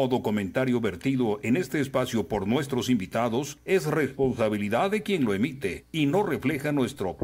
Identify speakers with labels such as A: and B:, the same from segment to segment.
A: Todo comentario vertido en este espacio por nuestros invitados es responsabilidad de quien lo emite y no refleja nuestro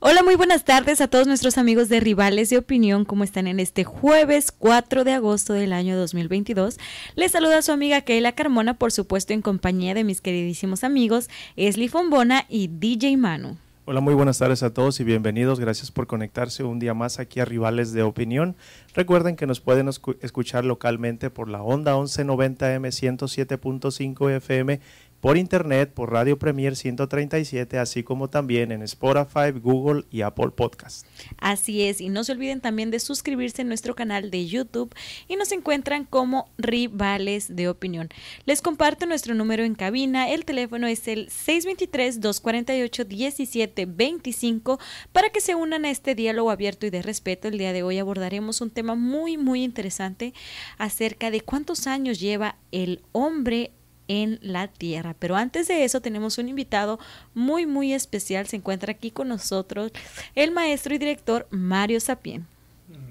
B: Hola, muy buenas tardes a todos nuestros amigos de Rivales de Opinión. ¿Cómo están en este jueves 4 de agosto del año 2022? Les saluda su amiga Keila Carmona, por supuesto en compañía de mis queridísimos amigos Esli Fombona y DJ Manu.
C: Hola, muy buenas tardes a todos y bienvenidos. Gracias por conectarse un día más aquí a Rivales de Opinión. Recuerden que nos pueden escuchar localmente por la onda 1190M 107.5 FM por internet, por Radio Premier 137, así como también en Spotify, Google y Apple Podcast.
B: Así es, y no se olviden también de suscribirse a nuestro canal de YouTube y nos encuentran como Rivales de Opinión. Les comparto nuestro número en cabina, el teléfono es el 623-248-1725 para que se unan a este diálogo abierto y de respeto. El día de hoy abordaremos un tema muy, muy interesante acerca de cuántos años lleva el hombre en la tierra. Pero antes de eso tenemos un invitado muy muy especial. Se encuentra aquí con nosotros el maestro y director Mario Sapien.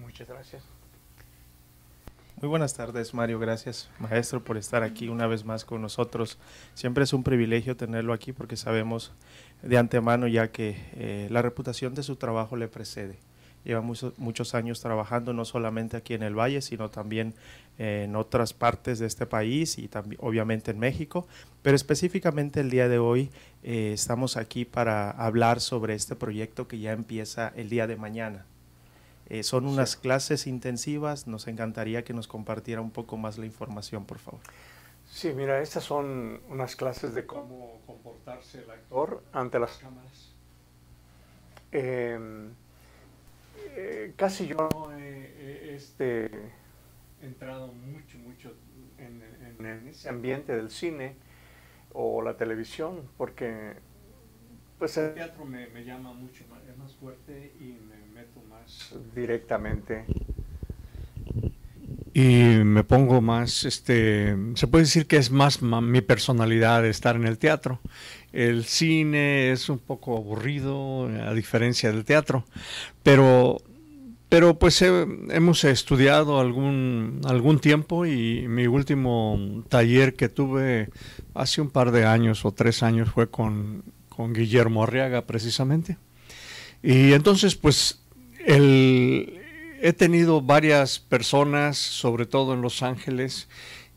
D: Muchas gracias.
C: Muy buenas tardes, Mario. Gracias, maestro, por estar aquí una vez más con nosotros. Siempre es un privilegio tenerlo aquí porque sabemos de antemano ya que eh, la reputación de su trabajo le precede lleva muchos, muchos años trabajando no solamente aquí en el Valle, sino también en otras partes de este país y también obviamente en México. Pero específicamente el día de hoy eh, estamos aquí para hablar sobre este proyecto que ya empieza el día de mañana. Eh, son unas clases intensivas, nos encantaría que nos compartiera un poco más la información, por favor.
D: Sí, mira, estas son unas clases de cómo comportarse el actor ante las cámaras. Eh, eh, casi yo no este, entrado mucho, mucho en, ese ambiente del cine o la televisión, porque pues el teatro me, llama mucho más, es más fuerte y me meto más directamente. Y me pongo más, este, se puede decir que es más mi personalidad estar en el teatro. El cine es un poco aburrido, a diferencia del teatro, pero, pero pues hemos estudiado algún, algún tiempo y mi último taller que tuve hace un par de años o tres años fue con, con Guillermo Arriaga precisamente. Y entonces pues el, he tenido varias personas, sobre todo en Los Ángeles,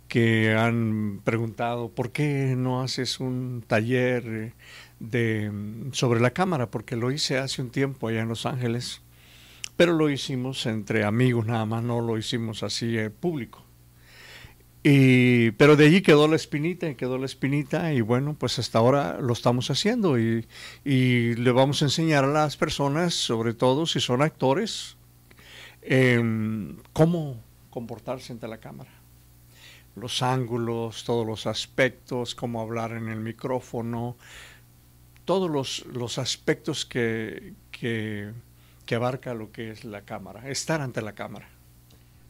D: que han preguntado por qué no haces un taller de, sobre la cámara, porque lo hice hace un tiempo allá en Los Ángeles, pero lo hicimos entre amigos nada más, no lo hicimos así eh, público. Y, pero de allí quedó la espinita y quedó la espinita y bueno, pues hasta ahora lo estamos haciendo y, y le vamos a enseñar a las personas, sobre todo si son actores, eh, cómo comportarse ante la cámara los ángulos, todos los aspectos, cómo hablar en el micrófono, todos los, los aspectos que, que, que, abarca lo que es la cámara, estar ante la cámara.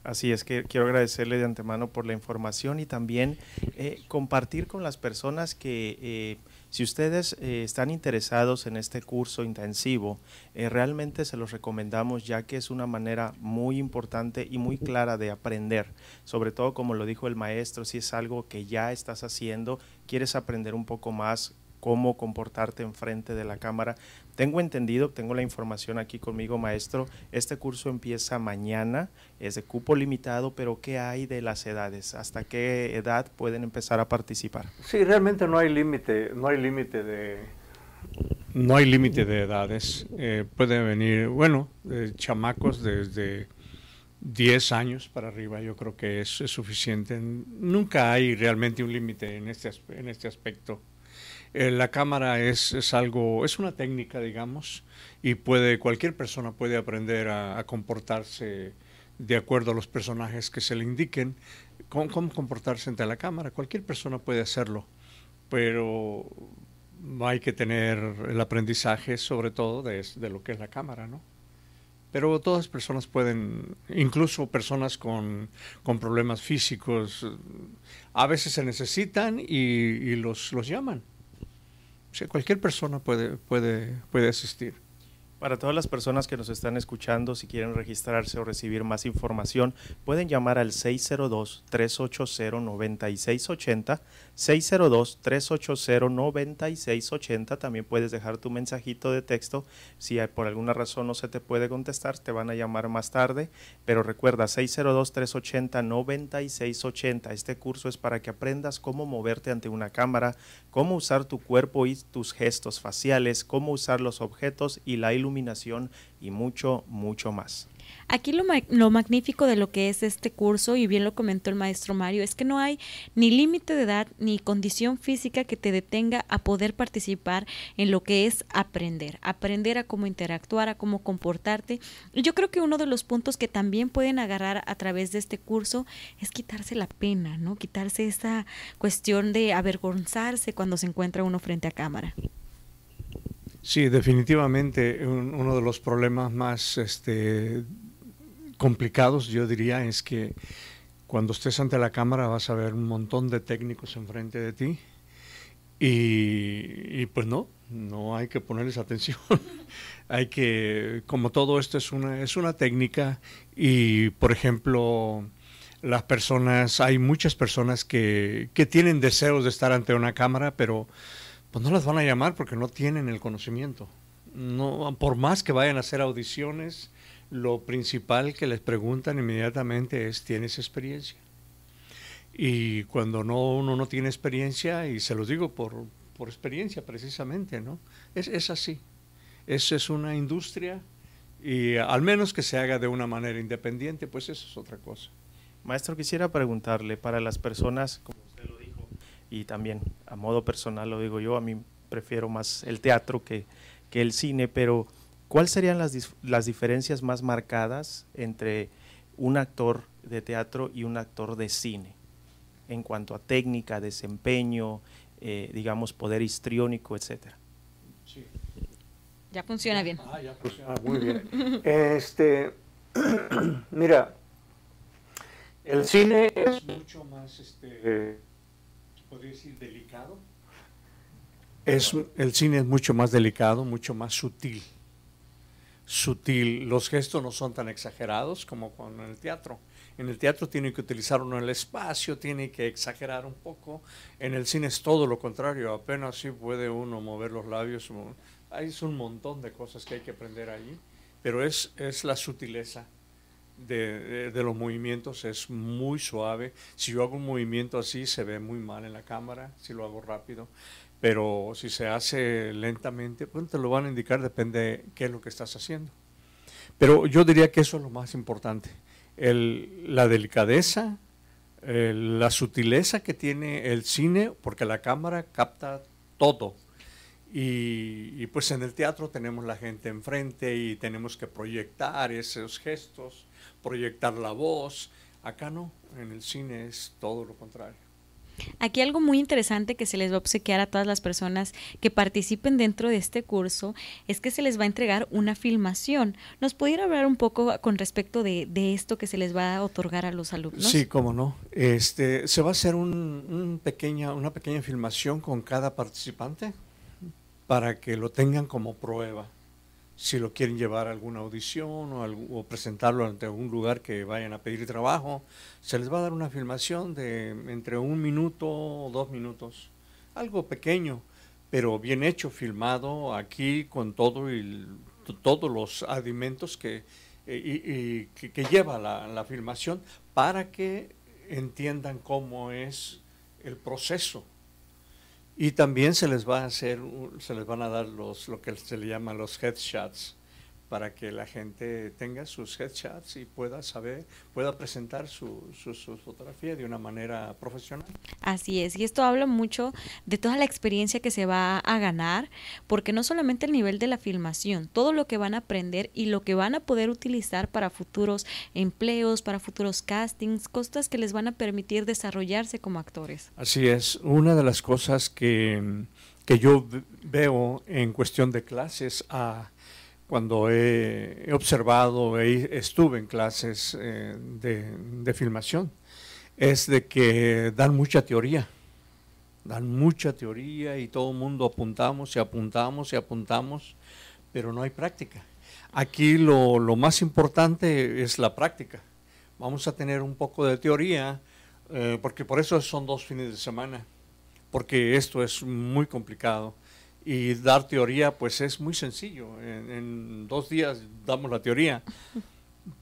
C: Así es que quiero agradecerle de antemano por la información y también eh, compartir con las personas que eh, si ustedes eh, están interesados en este curso intensivo, realmente se los recomendamos ya que es una manera muy importante y muy clara de aprender. Sobre todo, como lo dijo el maestro, si es algo que ya estás haciendo, quieres aprender un poco más cómo comportarte enfrente de la cámara. Tengo entendido, tengo la información aquí conmigo, maestro. Este curso empieza mañana, es de cupo limitado, pero ¿qué hay de las edades? ¿Hasta qué edad pueden empezar a participar?
D: Sí, realmente no hay límite, no hay límite de... No hay límite de edades. Eh, pueden venir, bueno, chamacos desde 10 años para arriba, yo creo que es, es suficiente. Nunca hay realmente un límite en este, en este aspecto. Eh, la cámara es, es, algo, es una técnica, digamos, y puede, cualquier persona puede aprender a, comportarse de acuerdo a los personajes que se le indiquen, cómo, comportarse ante la cámara. Cualquier persona puede hacerlo, pero hay que tener el aprendizaje sobre todo de, de lo que es la cámara, ¿no? pero todas las personas pueden, incluso personas con, con, problemas físicos, a veces se necesitan y, y los, los llaman cualquier persona puede, puede, puede asistir.
C: Para todas las personas que nos están escuchando, si quieren registrarse o recibir más información, pueden llamar al 602-380-9680. 602-380-9680. También puedes dejar tu mensajito de texto. Si por alguna razón no se te puede contestar, te van a llamar más tarde. Pero recuerda, 602-380-9680. Este curso es para que aprendas cómo moverte ante una cámara, cómo usar tu cuerpo y tus gestos faciales, cómo usar los objetos y la iluminación y mucho, mucho más.
B: Aquí lo, lo, magnífico de lo que es este curso, y bien lo comentó el maestro Mario, es que no hay ni límite de edad ni condición física que te detenga a poder participar en lo que es aprender, aprender a cómo interactuar, a cómo comportarte. Y yo creo que uno de los puntos que también pueden agarrar a través de este curso es quitarse la pena, ¿no? Quitarse esa cuestión de avergonzarse cuando se encuentra uno frente a cámara.
D: Sí, definitivamente uno de los problemas más este, complicados, yo diría, es que cuando estés ante la cámara vas a ver un montón de técnicos enfrente de ti y, pues no, no hay que ponerles atención. hay que, como todo esto es una, es una técnica y, por ejemplo, las personas, hay muchas personas que, que tienen deseos de estar ante una cámara, pero pues no las van a llamar porque no tienen el conocimiento. No, por más que vayan a hacer audiciones, lo principal que les preguntan inmediatamente es, ¿tienes experiencia? Y cuando no, uno no tiene experiencia, y se los digo por, por experiencia precisamente, ¿no? Es, es así. Esa es una industria y al menos que se haga de una manera independiente, pues eso es otra cosa.
C: Maestro, quisiera preguntarle para las personas, como y también a modo personal lo digo yo, a mí prefiero más el teatro que, que el cine, pero ¿cuáles serían las, las diferencias más marcadas entre un actor de teatro y un actor de cine en cuanto a técnica, desempeño, eh, digamos, poder histriónico, etcétera?
B: Sí. Ya funciona bien.
D: Ah, ya funciona muy bien. este, mira, el cine es mucho más este, decir, delicado. Es, el cine es mucho más delicado, mucho más sutil. Sutil. Los gestos no son tan exagerados como en el teatro. En el teatro tiene que utilizar uno el espacio, tiene que exagerar un poco. En el cine es todo lo contrario, apenas sí puede uno mover los labios. Hay un montón de cosas que hay que aprender allí, pero es, es la sutileza de, los movimientos es muy suave. Si yo hago un movimiento así se ve muy mal en la cámara, si lo hago rápido, pero si se hace lentamente, pues te lo van a indicar, depende qué es lo que estás haciendo. Pero yo diría que eso es lo más importante, el, la delicadeza, la sutileza que tiene el cine, porque la cámara capta todo. Y, y, pues en el teatro tenemos la gente enfrente y tenemos que proyectar esos gestos proyectar la voz. Acá no, en el cine es todo lo contrario.
B: Aquí algo muy interesante que se les va a obsequiar a todas las personas que participen dentro de este curso es que se les va a entregar una filmación. ¿Nos pudiera hablar un poco con respecto de, esto que se les va a otorgar a los alumnos?
D: Sí, cómo no. Este, se va a hacer un, pequeña, una pequeña filmación con cada participante para que lo tengan como prueba si lo quieren llevar a alguna audición o, presentarlo ante algún lugar que vayan a pedir trabajo, se les va a dar una filmación de entre un minuto o dos minutos, algo pequeño, pero bien hecho, filmado aquí con todo y todos los alimentos que, eh, lleva la filmación para que entiendan cómo es el proceso y también se les va a hacer, se les van a dar los, lo que se le llama los headshots, para que la gente tenga sus headshots y pueda saber, pueda presentar su, su, fotografía de una manera profesional.
B: Así es, y esto habla mucho de toda la experiencia que se va a ganar, porque no solamente el nivel de la filmación, todo lo que van a aprender y lo que van a poder utilizar para futuros empleos, para futuros castings, cosas que les van a permitir desarrollarse como actores.
D: Así es, una de las cosas que, que yo veo en cuestión de clases a cuando he, observado, e estuve en clases eh, de, filmación, es de que dan mucha teoría, dan mucha teoría y todo el mundo apuntamos y apuntamos y apuntamos, pero no hay práctica. Aquí lo, lo, más importante es la práctica. Vamos a tener un poco de teoría, eh, porque por eso son dos fines de semana, porque esto es muy complicado. Y dar teoría, pues es muy sencillo. En, dos días damos la teoría,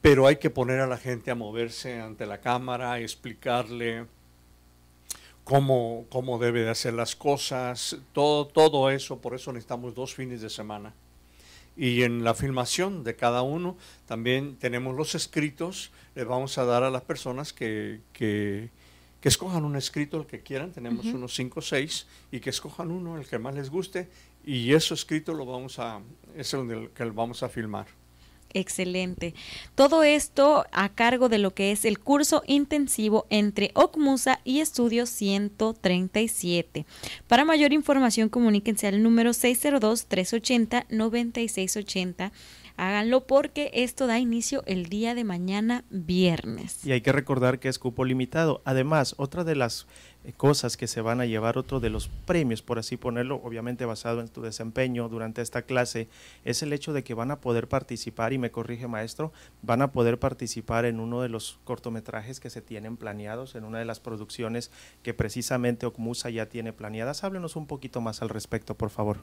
D: pero hay que poner a la gente a moverse ante la cámara, explicarle cómo, cómo debe de hacer las cosas, todo, todo eso, por eso necesitamos dos fines de semana. Y en la filmación de cada uno también tenemos los escritos, les vamos a dar a las personas que, que, que escojan un escrito, el que quieran, tenemos unos cinco o seis, y que escojan uno, el que más les guste, y ese escrito lo vamos a, es el que vamos a filmar.
B: Excelente. Todo esto a cargo de lo que es el curso intensivo entre OCMUSA y Estudio 137. Para mayor información comuníquense al número 602-380-9680 háganlo porque esto da inicio el día de mañana viernes.
C: Y hay que recordar que es cupo limitado. Además, otra de las eh, cosas que se van a llevar, otro de los premios, por así ponerlo, obviamente basado en tu desempeño durante esta clase, es el hecho de que van a poder participar, y me corrige maestro, van a poder participar en uno de los cortometrajes que se tienen planeados, en una de las producciones que precisamente OCMUSA ya tiene planeadas. Háblenos un poquito más al respecto, por favor.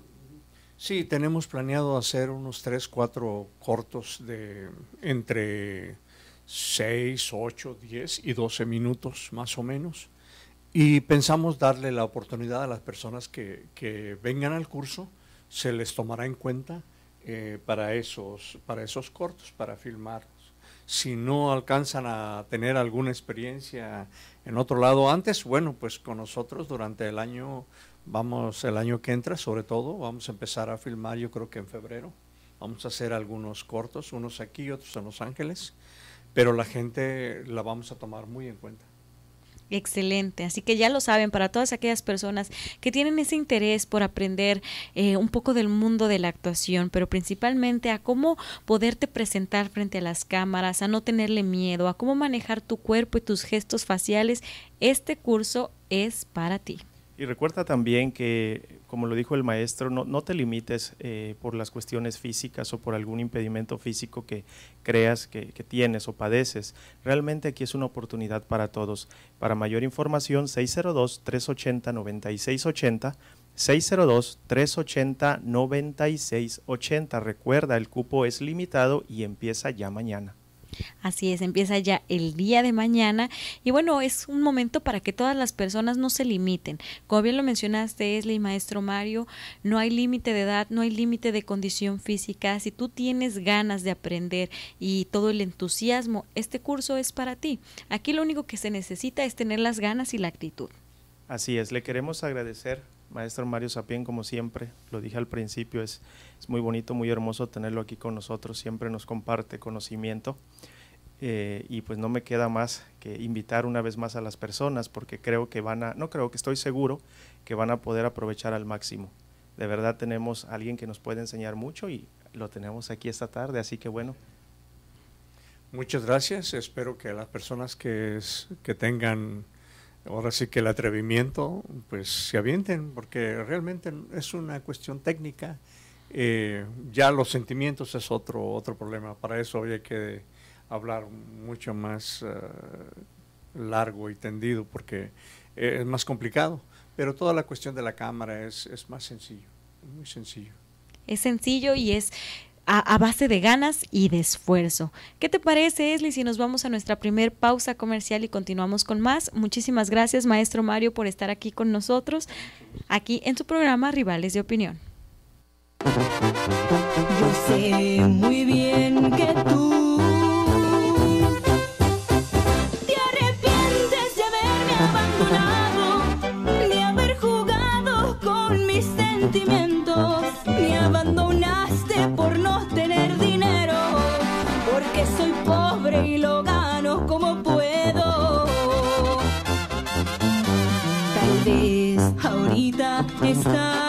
D: Sí, tenemos planeado hacer unos 3, 4 cortos de entre 6, 8, 10 y 12 minutos más o menos. Y pensamos darle la oportunidad a las personas que, que vengan al curso, se les tomará en cuenta eh, para, esos, para esos cortos, para filmarlos. Si no alcanzan a tener alguna experiencia en otro lado antes, bueno, pues con nosotros durante el año Vamos el año que entra, sobre todo, vamos a empezar a filmar yo creo que en febrero. Vamos a hacer algunos cortos, unos aquí, otros en Los Ángeles, pero la gente la vamos a tomar muy en cuenta.
B: Excelente, así que ya lo saben, para todas aquellas personas que tienen ese interés por aprender eh, un poco del mundo de la actuación, pero principalmente a cómo poderte presentar frente a las cámaras, a no tenerle miedo, a cómo manejar tu cuerpo y tus gestos faciales, este curso es para ti.
C: Y recuerda también que, como lo dijo el maestro, no, no te limites eh, por las cuestiones físicas o por algún impedimento físico que creas que, que, tienes o padeces. Realmente aquí es una oportunidad para todos. Para mayor información, 602-380-9680. 602-380-9680. Recuerda, el cupo es limitado y empieza ya mañana.
B: Así es, empieza ya el día de mañana y bueno, es un momento para que todas las personas no se limiten. Como bien lo mencionaste, Esli maestro Mario, no hay límite de edad, no hay límite de condición física. Si tú tienes ganas de aprender y todo el entusiasmo, este curso es para ti. Aquí lo único que se necesita es tener las ganas y la actitud.
C: Así es, le queremos agradecer, maestro Mario Sapien, como siempre, lo dije al principio, es, es muy bonito, muy hermoso tenerlo aquí con nosotros, siempre nos comparte conocimiento. Eh, y pues no me queda más que invitar una vez más a las personas porque creo que van a, no creo que estoy seguro que van a poder aprovechar al máximo. De verdad tenemos a alguien que nos puede enseñar mucho y lo tenemos aquí esta tarde, así que bueno.
D: Muchas gracias, espero que las personas que, que tengan ahora sí que el atrevimiento, pues se avienten, porque realmente es una cuestión técnica. Eh, ya los sentimientos es otro, otro problema, para eso hay que hablar mucho más eh, largo y tendido porque es más complicado, pero toda la cuestión de la cámara es, es más sencillo, muy sencillo.
B: Es sencillo y es a, base de ganas y de esfuerzo. ¿Qué te parece, Esli, si nos vamos a nuestra primer pausa comercial y continuamos con más? Muchísimas gracias, maestro Mario, por estar aquí con nosotros, aquí en su programa Rivales de Opinión.
E: Yo sé muy bien vez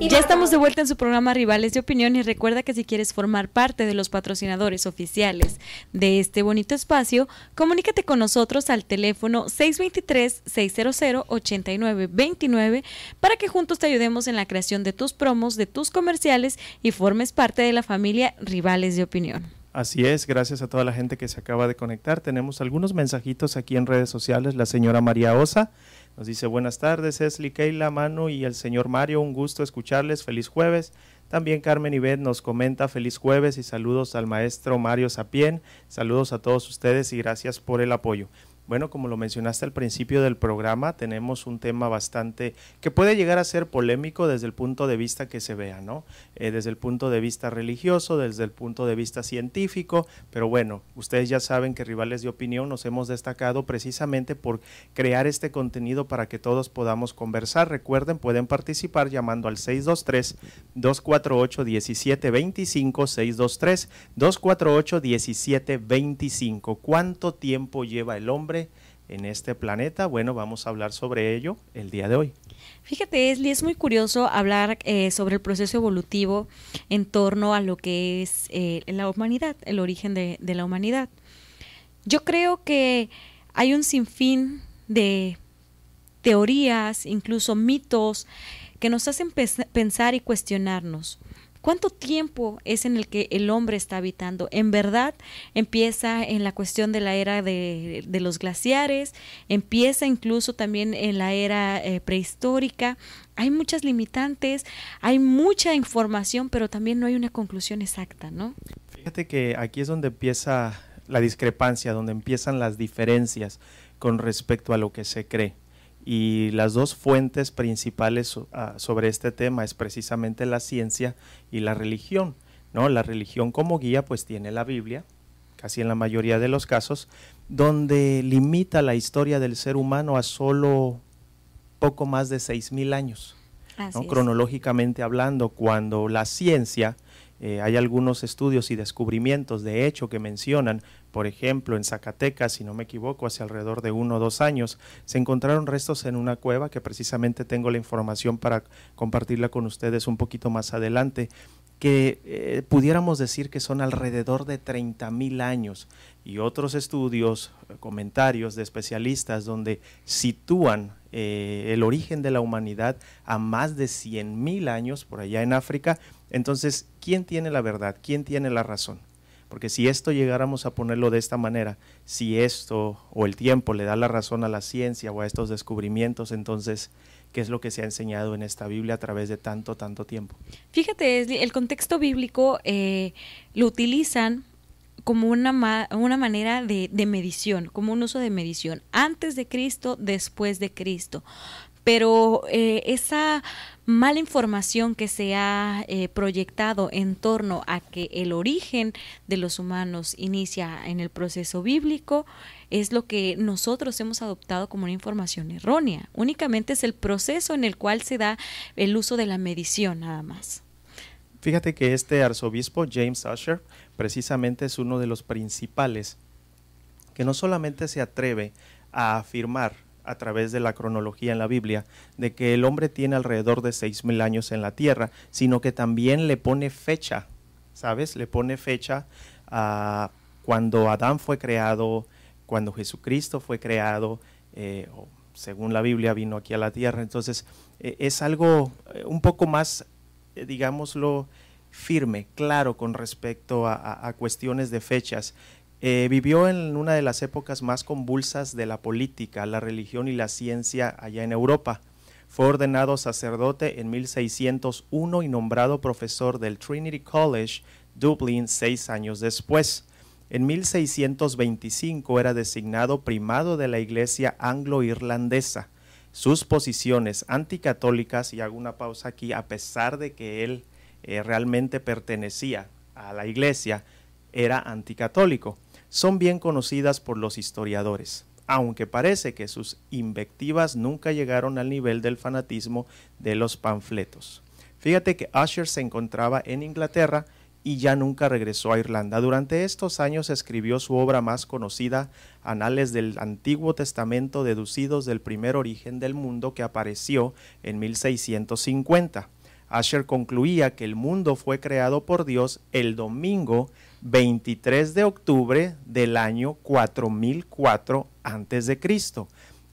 B: Ya estamos de vuelta en su programa Rivales de Opinión y recuerda que si quieres formar parte de los patrocinadores oficiales de este bonito espacio, comunícate con nosotros al teléfono 623-600-8929 para que juntos te ayudemos en la creación de tus promos, de tus comerciales y formes parte de la familia Rivales de Opinión.
C: Así es, gracias a toda la gente que se acaba de conectar. Tenemos algunos mensajitos aquí en redes sociales. La señora María Osa nos dice buenas tardes, Esli, Keila, Manu y el señor Mario, un gusto escucharles, feliz jueves. También Carmen Ibet nos comenta feliz jueves y saludos al maestro Mario Sapien, saludos a todos ustedes y gracias por el apoyo. Bueno, como lo mencionaste al principio del programa, tenemos un tema bastante que puede llegar a ser polémico desde el punto de vista que se vea, ¿no? Eh, desde el punto de vista religioso, desde el punto de vista científico, pero bueno, ustedes ya saben que Rivales de Opinión nos hemos destacado precisamente por crear este contenido para que todos podamos conversar. Recuerden, pueden participar llamando al 623-248-1725, 623-248-1725. ¿Cuánto tiempo lleva el hombre? En este planeta? Bueno, vamos a hablar sobre ello el día de hoy.
B: Fíjate, Esli, es muy curioso hablar eh, sobre el proceso evolutivo en torno a lo que es eh, la humanidad, el origen de, de la humanidad. Yo creo que hay un sinfín de teorías, incluso mitos, que nos hacen pensar y cuestionarnos. ¿Cuánto tiempo es en el que el hombre está habitando? En verdad empieza en la cuestión de la era de, los glaciares, empieza incluso también en la era eh, prehistórica. Hay muchas limitantes, hay mucha información, pero también no hay una conclusión exacta, ¿no?
C: Fíjate que aquí es donde empieza la discrepancia, donde empiezan las diferencias con respecto a lo que se cree y las dos fuentes principales uh, sobre este tema es precisamente la ciencia y la religión. ¿no? La religión como guía pues tiene la Biblia, casi en la mayoría de los casos, donde limita la historia del ser humano a solo poco más de seis mil años, ¿no? cronológicamente hablando, cuando la ciencia Eh, hay algunos estudios y descubrimientos de hecho que mencionan, por ejemplo, en Zacatecas, si no me equivoco, hace alrededor de uno o dos años, se encontraron restos en una cueva que precisamente tengo la información para compartirla con ustedes un poquito más adelante que eh, pudiéramos decir que son alrededor de 30 mil años y otros estudios, eh, comentarios de especialistas donde sitúan el origen de la humanidad a más de 100 mil años por allá en África. Entonces, ¿quién tiene la verdad? ¿Quién tiene la razón? Porque si esto llegáramos a ponerlo de esta manera, si esto o el tiempo le da la razón a la ciencia o a estos descubrimientos, entonces qué es lo que se ha enseñado en esta Biblia a través de tanto, tanto tiempo.
B: Fíjate, el contexto bíblico eh, lo utilizan como una, una manera de, medición, como un uso de medición, antes de Cristo, después de Cristo pero eh, esa mala información que se ha eh, proyectado en torno a que el origen de los humanos inicia en el proceso bíblico es lo que nosotros hemos adoptado como una información errónea. Únicamente es el proceso en el cual se da el uso de la medición nada más.
C: Fíjate que este arzobispo James Usher precisamente es uno de los principales que no solamente se atreve a afirmar a través de la cronología en la Biblia de que el hombre tiene alrededor de seis mil años en la tierra, sino que también le pone fecha, ¿sabes? Le pone fecha a cuando Adán fue creado, cuando Jesucristo fue creado, eh, según la Biblia vino aquí a la tierra. Entonces eh, es algo eh, un poco más, digámoslo, firme, claro con respecto a cuestiones de fechas eh, vivió en una de las épocas más convulsas de la política, la religión y la ciencia allá en Europa. Fue ordenado sacerdote en 1601 y nombrado profesor del Trinity College, Dublín, seis años después. En 1625 era designado primado de la Iglesia anglo-irlandesa. Sus posiciones anticatólicas, y hago una pausa aquí, a pesar de que él eh, realmente pertenecía a la Iglesia, era anticatólico son bien conocidas por los historiadores, aunque parece que sus invectivas nunca llegaron al nivel del fanatismo de los panfletos. Fíjate que Usher se encontraba en Inglaterra y ya nunca regresó a Irlanda. Durante estos años escribió su obra más conocida, Anales del Antiguo Testamento deducidos del primer origen del mundo que apareció en 1650. Asher concluía que el mundo fue creado por Dios el domingo 23 de octubre del año 4004 a.C.,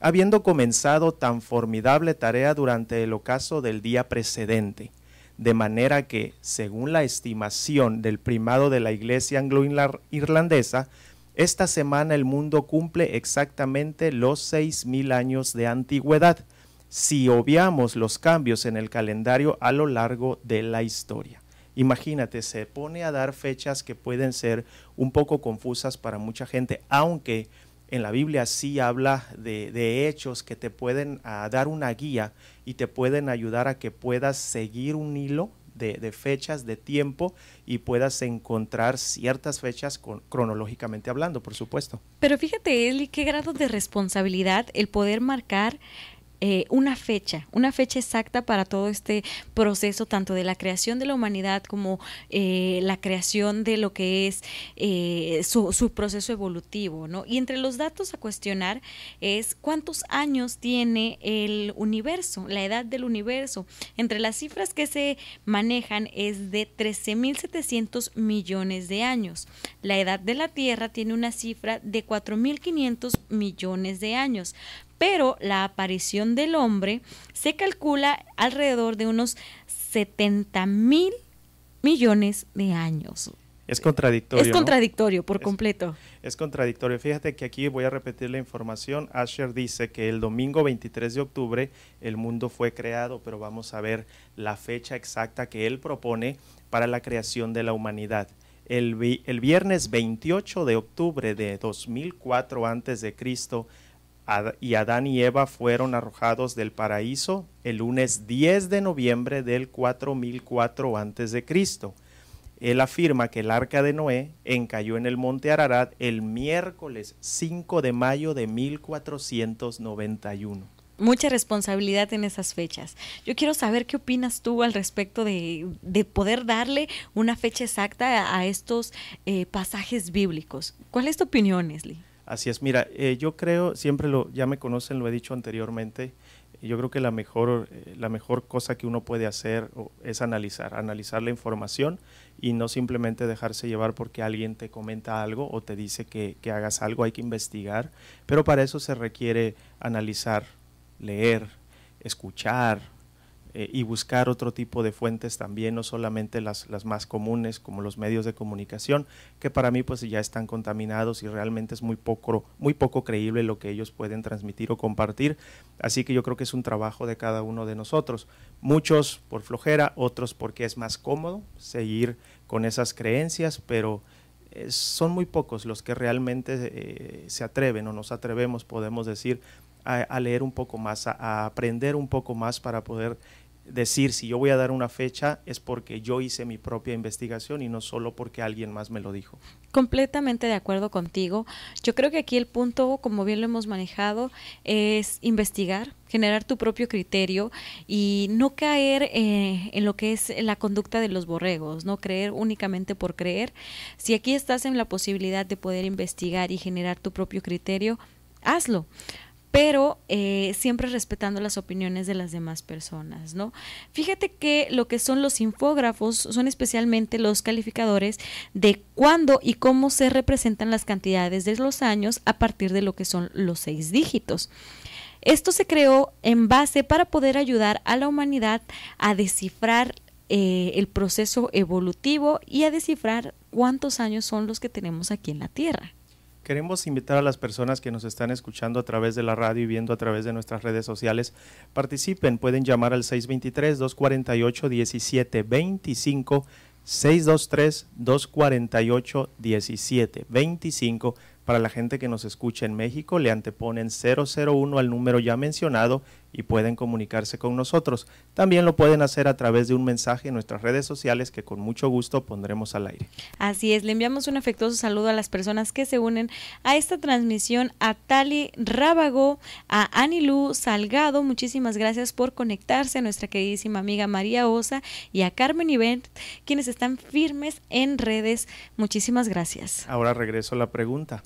C: habiendo comenzado tan formidable tarea durante el ocaso del día precedente, de manera que, según la estimación del primado de la Iglesia anglo-irlandesa, esta semana el mundo cumple exactamente los seis mil años de antigüedad, si obviamos los cambios en el calendario a lo largo de la historia. Imagínate, se pone a dar fechas que pueden ser un poco confusas para mucha gente, aunque en la Biblia sí habla de, hechos que te pueden dar una guía y te pueden ayudar a que puedas seguir un hilo de, fechas, de tiempo y puedas encontrar ciertas fechas cronológicamente hablando, por supuesto.
B: Pero fíjate, Eli, qué grado de responsabilidad el poder marcar eh, una fecha, una fecha exacta para todo este proceso, tanto de la creación de la humanidad como eh, la creación de lo que es eh, su, su, proceso evolutivo, ¿no? Y entre los datos a cuestionar es cuántos años tiene el universo, la edad del universo. Entre las cifras que se manejan es de 13.700 millones de años. La edad de la Tierra tiene una cifra de 4.500 millones de años pero la aparición del hombre se calcula alrededor de unos 70 mil millones de años.
C: Es contradictorio.
B: Es contradictorio por completo.
C: Es contradictorio. Fíjate que aquí voy a repetir la información. Asher dice que el domingo 23 de octubre el mundo fue creado, pero vamos a ver la fecha exacta que él propone para la creación de la humanidad. El, el viernes 28 de octubre de 2004 antes de Cristo y Adán y Eva fueron arrojados del paraíso el lunes 10 de noviembre del 4004 a.C. Él afirma que el arca de Noé encalló en el monte Ararat el miércoles 5 de mayo de 1491.
B: mucha responsabilidad en esas fechas. Yo quiero saber qué opinas tú al respecto de, de poder darle una fecha exacta a, estos eh, pasajes bíblicos. ¿Cuál es tu opinión, Leslie?
C: Así es, mira, eh, yo creo, siempre lo, ya me conocen, lo he dicho anteriormente, yo creo que la mejor, eh, la mejor cosa que uno puede hacer es analizar, analizar la información y no simplemente dejarse llevar porque alguien te comenta algo o te dice que, que hagas algo, hay que investigar, pero para eso se requiere analizar, leer, escuchar, eh, y buscar otro tipo de fuentes también, no solamente las, las, más comunes como los medios de comunicación, que para mí pues ya están contaminados y realmente es muy poco, muy poco creíble lo que ellos pueden transmitir o compartir. Así que yo creo que es un trabajo de cada uno de nosotros. Muchos por flojera, otros porque es más cómodo seguir con esas creencias, pero eh, son muy pocos los que realmente eh, se atreven o nos atrevemos, podemos decir, a, leer un poco más, a, aprender un poco más para poder decir si yo voy a dar una fecha es porque yo hice mi propia investigación y no solo porque alguien más me lo dijo.
B: Completamente de acuerdo contigo. Yo creo que aquí el punto, como bien lo hemos manejado, es investigar, generar tu propio criterio y no caer eh, en lo que es la conducta de los borregos, no creer únicamente por creer. Si aquí estás en la posibilidad de poder investigar y generar tu propio criterio, hazlo pero eh, siempre respetando las opiniones de las demás personas, ¿no? Fíjate que lo que son los infógrafos son especialmente los calificadores de cuándo y cómo se representan las cantidades de los años a partir de lo que son los seis dígitos. Esto se creó en base para poder ayudar a la humanidad a descifrar eh, el proceso evolutivo y a descifrar cuántos años son los que tenemos aquí en la Tierra.
C: Queremos invitar a las personas que nos están escuchando a través de la radio y viendo a través de nuestras redes sociales, participen, pueden llamar al 623-248-1725, 623-248-1725. Para la gente que nos escucha en México, le anteponen 001 al número ya mencionado y pueden comunicarse con nosotros. También lo pueden hacer a través de un mensaje en nuestras redes sociales que con mucho gusto pondremos al aire.
B: Así es, le enviamos un afectuoso saludo a las personas que se unen a esta transmisión, a Tali Rábago, a Anilú Salgado, muchísimas gracias por conectarse, a nuestra queridísima amiga María Osa y a Carmen Ibent, quienes están firmes en redes. Muchísimas gracias.
C: Ahora regreso a la pregunta.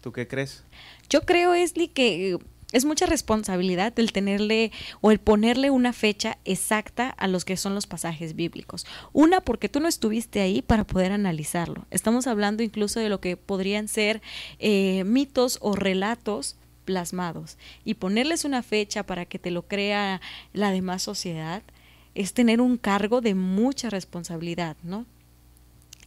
C: ¿Tú qué crees?
B: Yo creo, Esli, que es mucha responsabilidad el tenerle o el ponerle una fecha exacta a los que son los pasajes bíblicos. Una, porque tú no estuviste ahí para poder analizarlo. Estamos hablando incluso de lo que podrían ser eh, mitos o relatos plasmados. Y ponerles una fecha para que te lo crea la demás sociedad es tener un cargo de mucha responsabilidad, ¿no?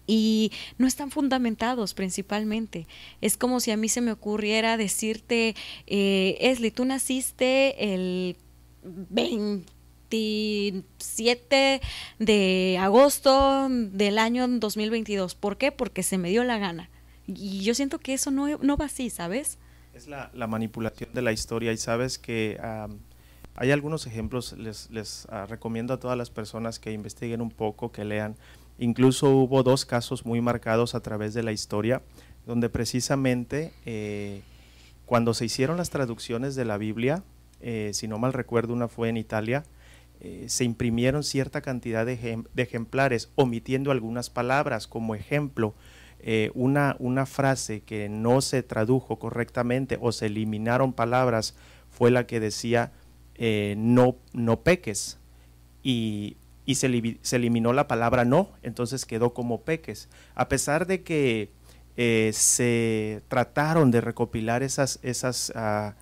B: Y no están fundamentados principalmente. Es como si a mí se me ocurriera decirte, eh, Esli, tú naciste el 27 de agosto del año 2022. ¿Por qué? Porque se me dio la gana. Y yo siento que eso no, no va así, ¿sabes?
C: Es la, manipulación de la historia y sabes que... hay algunos ejemplos, les, les ah, recomiendo a todas las personas que investiguen un poco, que lean. Incluso hubo dos casos muy marcados a través de la historia, donde precisamente eh, cuando se hicieron las traducciones de la Biblia, eh, si no mal recuerdo, una fue en Italia, eh, se imprimieron cierta cantidad de, ejemplares, omitiendo algunas palabras. Como ejemplo, una, frase que no se tradujo correctamente o se eliminaron palabras fue la que decía no, no peques. Y y se, se, eliminó la palabra no, entonces quedó como peques. A pesar de que eh, se trataron de recopilar esas, esas ah,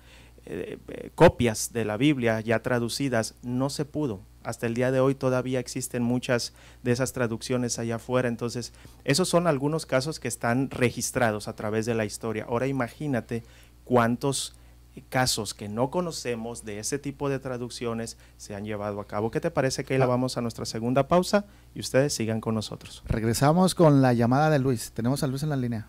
C: eh, eh, copias de la Biblia ya traducidas, no se pudo. Hasta el día de hoy todavía existen muchas de esas traducciones allá afuera. Entonces, esos son algunos casos que están registrados a través de la historia. Ahora imagínate cuántos casos que no conocemos de ese tipo de traducciones se han llevado a cabo. ¿Qué te parece que la vamos a nuestra segunda pausa y ustedes sigan con nosotros?
F: Regresamos con la llamada de Luis. Tenemos a Luis en la línea.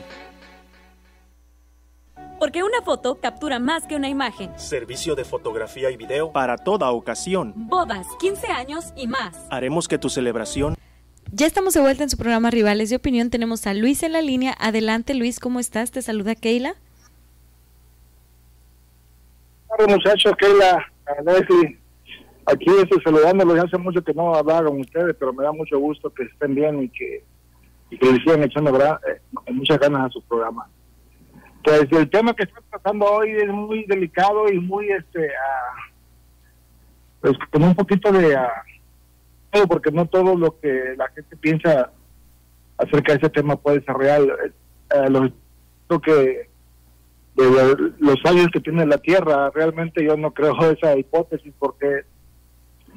B: Porque una foto captura más que una imagen.
C: Servicio de fotografía y video para toda ocasión.
B: Bodas, 15 años y más.
C: Haremos que tu celebración...
G: Ya estamos de vuelta en su programa Rivales de Opinión. Tenemos a Luis en la línea. Adelante, Luis, ¿cómo estás? Te saluda Keila.
H: Hola, muchachos, Keila, Leslie. Aquí estoy saludándolos. Ya hace mucho que no hablaba con ustedes, pero me da mucho gusto que estén bien y que, y que le sigan echando eh, muchas ganas a su programa. Pues el tema que está tratando hoy es muy delicado y muy, este, uh, pues con un poquito de, uh, porque no todo lo que la gente piensa acerca de ese tema puede ser real. Uh, lo que los años que tiene la Tierra, realmente yo no creo esa hipótesis porque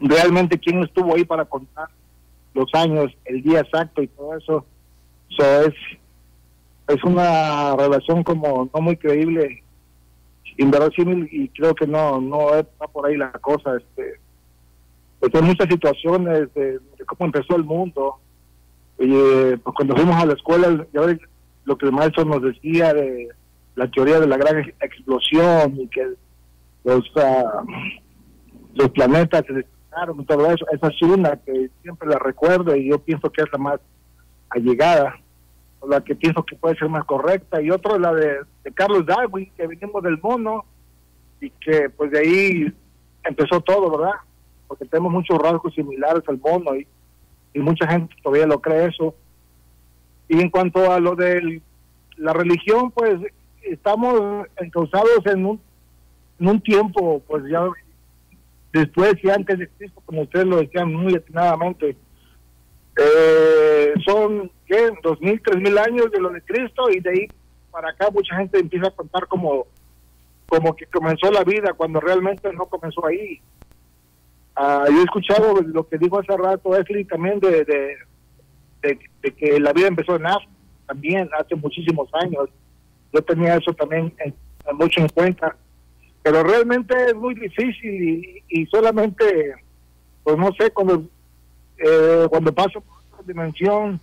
H: realmente quién estuvo ahí para contar los años, el día exacto y todo eso, eso es es una relación como no muy creíble, inverosímil y creo que no no está por ahí la cosa. este pues muchas situaciones de, cómo empezó el mundo. Y, eh, pues cuando fuimos a la escuela, ya ves lo que el maestro nos decía de la teoría de la gran explosión y que los, ah, los planetas se despejaron y todo eso. Esa es una que siempre la recuerdo y yo pienso que es la más allegada la que pienso que puede ser más correcta, y otro la de, Carlos Darwin, que venimos del mono, y que pues de ahí empezó todo, ¿verdad? Porque tenemos muchos rasgos similares al mono, y, y mucha gente todavía lo cree eso. Y en cuanto a lo de la religión, pues estamos encausados en un, en un tiempo, pues ya después y antes de Cristo, como ustedes lo decían muy atinadamente, eh, son, ¿qué? Dos mil, tres mil años de lo de Cristo y de ahí para acá mucha gente empieza a contar como, como que comenzó la vida cuando realmente no comenzó ahí. Ah, yo he escuchado lo que dijo hace rato Esli también de, de, que la vida empezó en África también hace muchísimos años. Yo tenía eso también mucho en cuenta. Pero realmente es muy difícil y, y solamente, pues no sé, cuando eh, cuando paso por otra dimensión,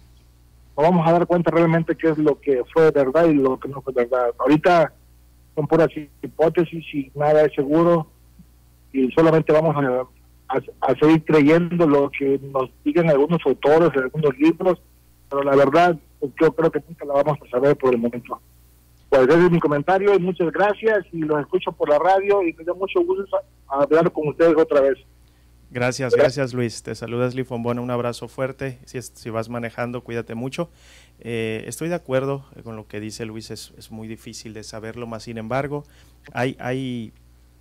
H: nos vamos a dar cuenta realmente qué es lo que fue verdad y lo que no fue verdad. Ahorita son puras hipótesis y nada es seguro. y solamente vamos a, seguir creyendo lo que nos digan algunos autores, algunos libros, pero la verdad yo creo que nunca la vamos a saber por el momento. Pues ese es mi comentario y muchas gracias y los escucho por la radio y me da mucho gusto hablar con ustedes otra vez.
C: Gracias, gracias Luis. Te saludas Lifombona, un abrazo fuerte. Si, si vas manejando, cuídate mucho. Eh, estoy de acuerdo con lo que dice Luis, es, es, muy difícil de saberlo, más sin embargo, hay, hay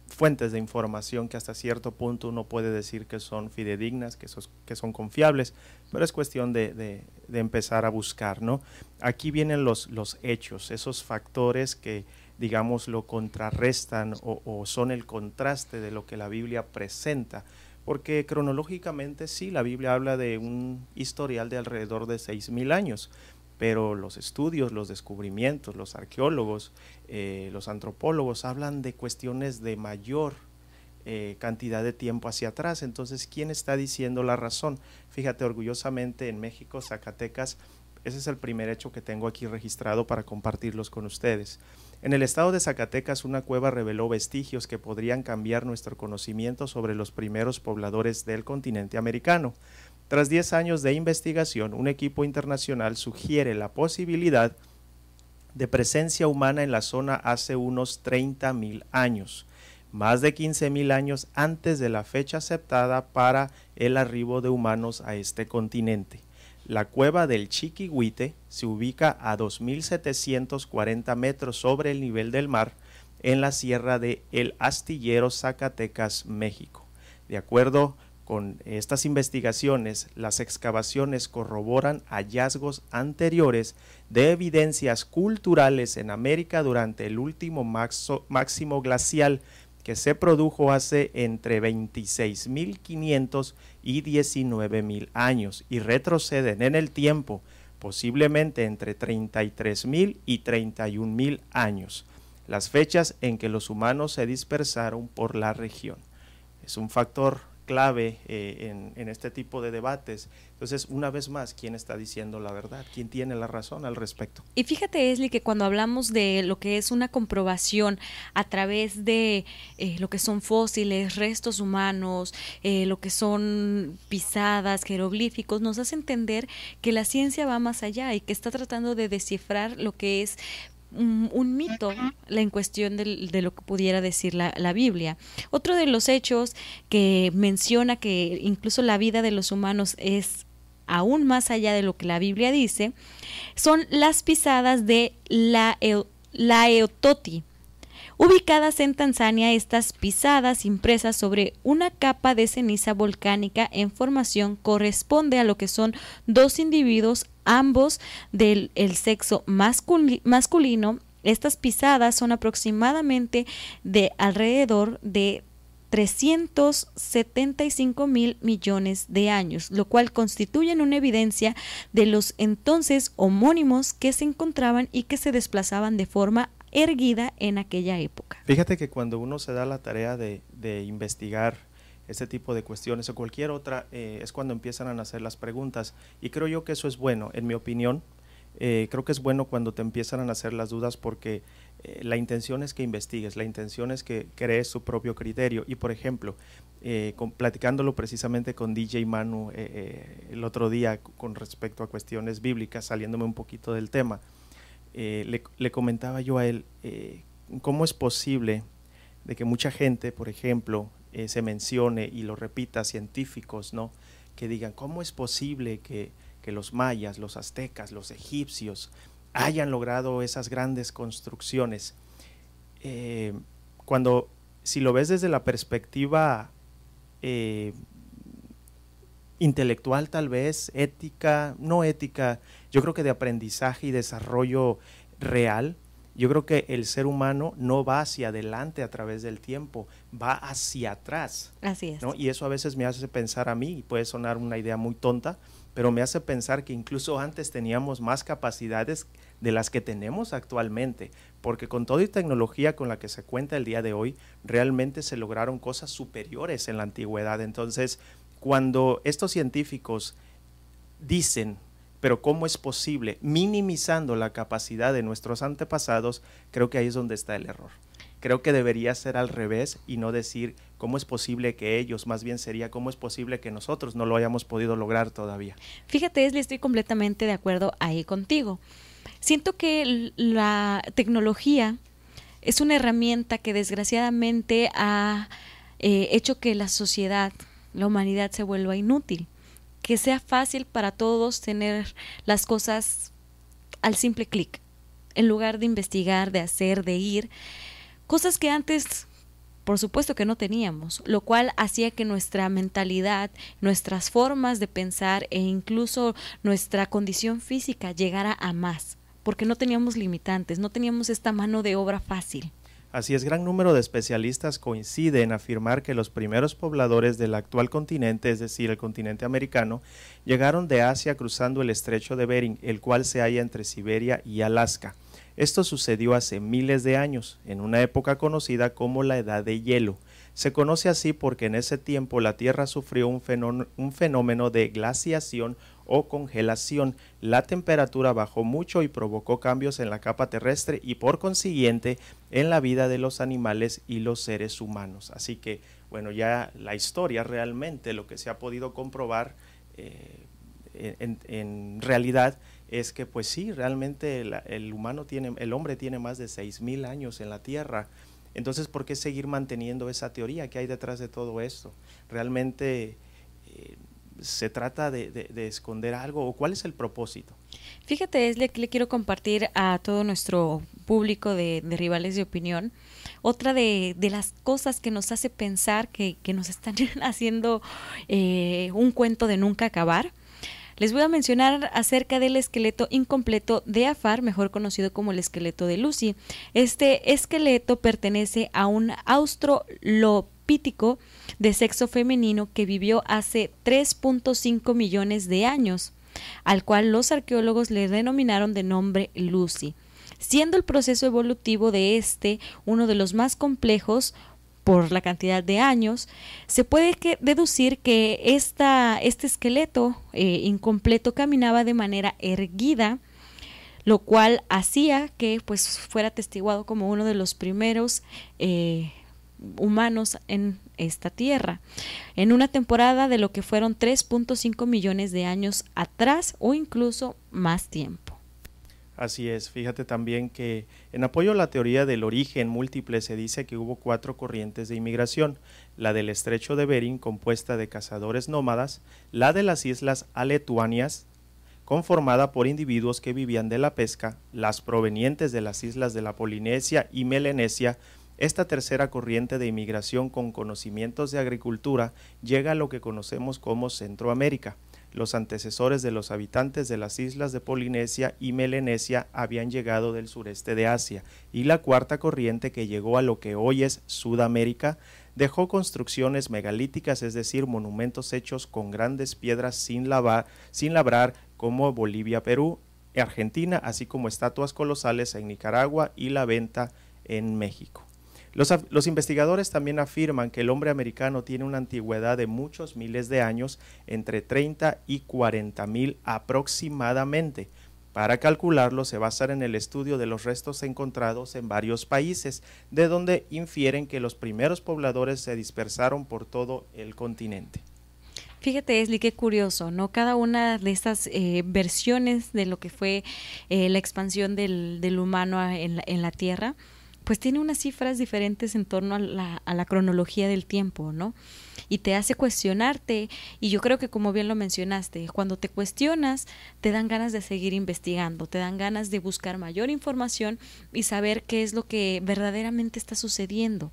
C: fuentes de información que hasta cierto punto uno puede decir que son fidedignas, que, que son confiables, pero es cuestión de, de, empezar a buscar, ¿no? Aquí vienen los, los hechos, esos factores que, digamos, lo contrarrestan o, o, son el contraste de lo que la Biblia presenta, porque cronológicamente sí, la Biblia habla de un historial de alrededor de 6.000 años, pero los estudios, los descubrimientos, los arqueólogos, eh, los antropólogos hablan de cuestiones de mayor eh, cantidad de tiempo hacia atrás. Entonces, ¿quién está diciendo la razón? Fíjate, orgullosamente en México, Zacatecas, ese es el primer hecho que tengo aquí registrado para compartirlos con ustedes. En el estado de Zacatecas, una cueva reveló vestigios que podrían cambiar nuestro conocimiento sobre los primeros pobladores del continente americano. Tras 10 años de investigación, un equipo internacional sugiere la posibilidad de presencia humana en la zona hace unos 30.000 años, más de 15.000 años antes de la fecha aceptada para el arribo de humanos a este continente. La cueva del Chiquihuite se ubica a 2.740 metros sobre el nivel del mar en la sierra de El Astillero, Zacatecas, México. De acuerdo con estas investigaciones, las excavaciones corroboran hallazgos anteriores de evidencias culturales en América durante el último máximo glacial que se produjo hace entre 26.500 y 19.000 años y retroceden en el tiempo posiblemente entre 33.000 y 31.000 años, las fechas en que los humanos se dispersaron por la región. Es un factor clave eh, en, este tipo de debates. Entonces, una vez más, ¿quién está diciendo la verdad? ¿Quién tiene la razón al respecto?
B: Y fíjate, Esli, que cuando hablamos de lo que es una comprobación a través de eh, lo que son fósiles, restos humanos, eh, lo que son pisadas, jeroglíficos, nos hace entender que la ciencia va más allá y que está tratando de descifrar lo que es un, mito la en cuestión de, de, lo que pudiera decir la, la, Biblia. Otro de los hechos que menciona que incluso la vida de los humanos es aún más allá de lo que la Biblia dice, son las pisadas de la, la Eototi, Ubicadas en Tanzania, estas pisadas impresas sobre una capa de ceniza volcánica en formación corresponde a lo que son dos individuos, ambos del sexo masculino. Estas pisadas son aproximadamente de alrededor de 375 mil millones de años, lo cual constituye una evidencia de los entonces homónimos que se encontraban y que se desplazaban de forma erguida en aquella época.
C: Fíjate que cuando uno se da la tarea de, investigar este tipo de cuestiones o cualquier otra, eh, es cuando empiezan a nacer las preguntas. Y creo yo que eso es bueno, en mi opinión. Eh, creo que es bueno cuando te empiezan a nacer las dudas porque eh, la intención es que investigues, la intención es que crees su propio criterio. Y por ejemplo, platicándolo precisamente con DJ Manu el otro día con respecto a cuestiones bíblicas, saliéndome un poquito del tema, eh, le, comentaba yo a él eh, cómo es posible de que mucha gente, por ejemplo, eh, se mencione y lo repita científicos, ¿no? Que digan, ¿cómo es posible que, que los mayas, los aztecas, los egipcios hayan logrado esas grandes construcciones? cuando, si lo ves desde la perspectiva intelectual tal vez, ética, no ética, yo creo que de aprendizaje y desarrollo real, yo creo que el ser humano no va hacia adelante a través del tiempo, va hacia atrás.
B: Así es.
C: Y eso a veces me hace pensar a mí, y puede sonar una idea muy tonta, pero me hace pensar que incluso antes teníamos más capacidades de las que tenemos actualmente, porque con toda y tecnología con la que se cuenta el día de hoy, realmente se lograron cosas superiores en la antigüedad. Entonces, cuando estos científicos dicen pero ¿cómo es posible? Minimizando la capacidad de nuestros antepasados, creo que ahí es donde está el error. creo que debería ser al revés y no decir cómo es posible que ellos, más bien sería cómo es posible que nosotros no lo hayamos podido lograr todavía.
B: Fíjate, Esli, estoy completamente de acuerdo ahí contigo. Siento que la tecnología es una herramienta que desgraciadamente ha eh, hecho que la sociedad, la humanidad se vuelva inútil, que sea fácil para todos tener las cosas al simple clic, en lugar de investigar, de hacer, de ir, cosas que antes por supuesto que no teníamos, lo cual hacía que nuestra mentalidad, nuestras formas de pensar e incluso nuestra condición física llegara a más, porque no teníamos limitantes, no teníamos esta mano de obra fácil.
C: Así es, gran número de especialistas coinciden en afirmar que los primeros pobladores del actual continente, es decir, el continente americano, llegaron de Asia cruzando el estrecho de Bering, el cual se halla entre Siberia y Alaska. Esto sucedió hace miles de años, en una época conocida como la Edad de Hielo. Se conoce así porque en ese tiempo la Tierra sufrió un fenómeno, de glaciación o congelación. La temperatura bajó mucho y provocó cambios en la capa terrestre y por consiguiente en la vida de los animales y los seres humanos. Así que, bueno, ya la historia realmente, lo que se ha podido comprobar eh, en realidad es que pues sí, realmente el, humano tiene, el hombre tiene más de 6.000 años en la Tierra. Entonces, ¿por qué seguir manteniendo esa teoría que hay detrás de todo esto? Realmente eh, se trata de, esconder algo o cuál es el propósito.
B: Fíjate, es que le quiero compartir a todo nuestro público de, rivales de opinión otra de, las cosas que nos hace pensar que, nos están haciendo eh, un cuento de nunca acabar les voy a mencionar acerca del esqueleto incompleto de Afar, mejor conocido como el esqueleto de Lucy. Este esqueleto pertenece a un de sexo femenino que vivió hace 3.5 millones de años, al cual los arqueólogos le denominaron de nombre Lucy siendo el proceso evolutivo de este uno de los más complejos, por la cantidad de años, se puede deducir que esta, este esqueleto eh, incompleto caminaba de manera erguida, lo cual hacía que pues fuera testiguado como uno de los primeros eh, humanos en esta tierra, en una temporada de lo que fueron 3.5 millones de años atrás o incluso más tiempo.
C: Así es, fíjate también que en apoyo a la teoría del origen múltiple se dice que hubo cuatro corrientes de inmigración, la del estrecho de Bering compuesta de cazadores nómadas, la de las islas aletuanias conformada por individuos que vivían de la pesca, las provenientes de las islas de la Polinesia y Melanesia, esta tercera corriente de inmigración con conocimientos de agricultura llega a lo que conocemos como Centroamérica los antecesores de los habitantes de las islas de Polinesia y Melanesia habían llegado del sureste de Asia, y la cuarta corriente que llegó a lo que hoy es Sudamérica dejó construcciones megalíticas, es decir, monumentos hechos con grandes piedras sin, lavar, sin labrar como Bolivia, Perú, Argentina, así como estatuas colosales en Nicaragua y la venta en México. Los, investigadores también afirman que el hombre americano tiene una antigüedad de muchos miles de años, entre 30 y 40 mil aproximadamente. Para calcularlo se basan en el estudio de los restos encontrados en varios países, de donde infieren que los primeros pobladores se dispersaron por todo el continente.
B: Fíjate, Esli, qué curioso, ¿no? Cada una de estas eh, versiones de lo que fue eh, la expansión del, humano en en la Tierra, pues tiene unas cifras diferentes en torno a la, cronología del tiempo, ¿no? Y te hace cuestionarte, y yo creo que como bien lo mencionaste, cuando te cuestionas, te dan ganas de seguir investigando, te dan ganas de buscar mayor información y saber qué es lo que verdaderamente está sucediendo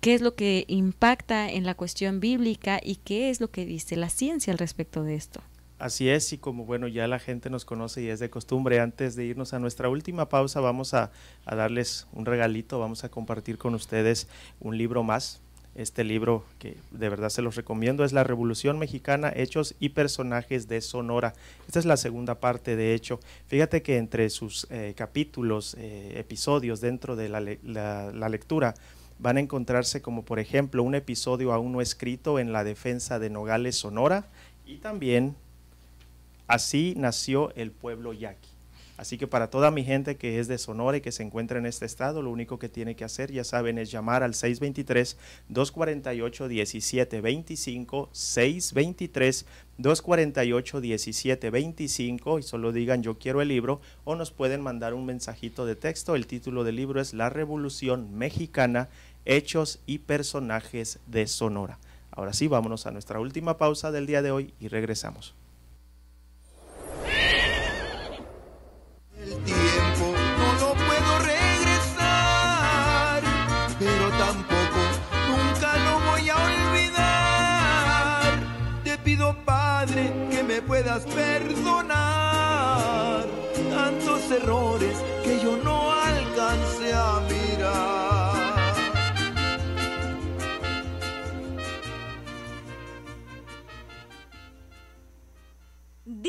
B: qué es lo que impacta en la cuestión bíblica y qué es lo que dice la ciencia al respecto de esto.
C: Así es, y como bueno, ya la gente nos conoce y es de costumbre, antes de irnos a nuestra última pausa, vamos a, darles un regalito, vamos a compartir con ustedes un libro más. Este libro que de verdad se los recomiendo es La Revolución Mexicana, Hechos y Personajes de Sonora. Esta es la segunda parte, de hecho. Fíjate que entre sus eh, capítulos, eh, episodios dentro de la, la lectura, van a encontrarse como por ejemplo un episodio aún no escrito en la defensa de Nogales, Sonora, y también Así nació el pueblo yaqui. Así que para toda mi gente que es de Sonora y que se encuentra en este estado, lo único que tiene que hacer, ya saben, es llamar al 623-248-1725, 623-248-1725 y solo digan yo quiero el libro o nos pueden mandar un mensajito de texto. El título del libro es La Revolución Mexicana, Hechos y Personajes de Sonora. Ahora sí, vámonos a nuestra última pausa del día de hoy y regresamos.
I: El tiempo no lo puedo regresar, pero tampoco nunca lo voy a olvidar. Te pido, Padre, que me puedas perdonar tantos errores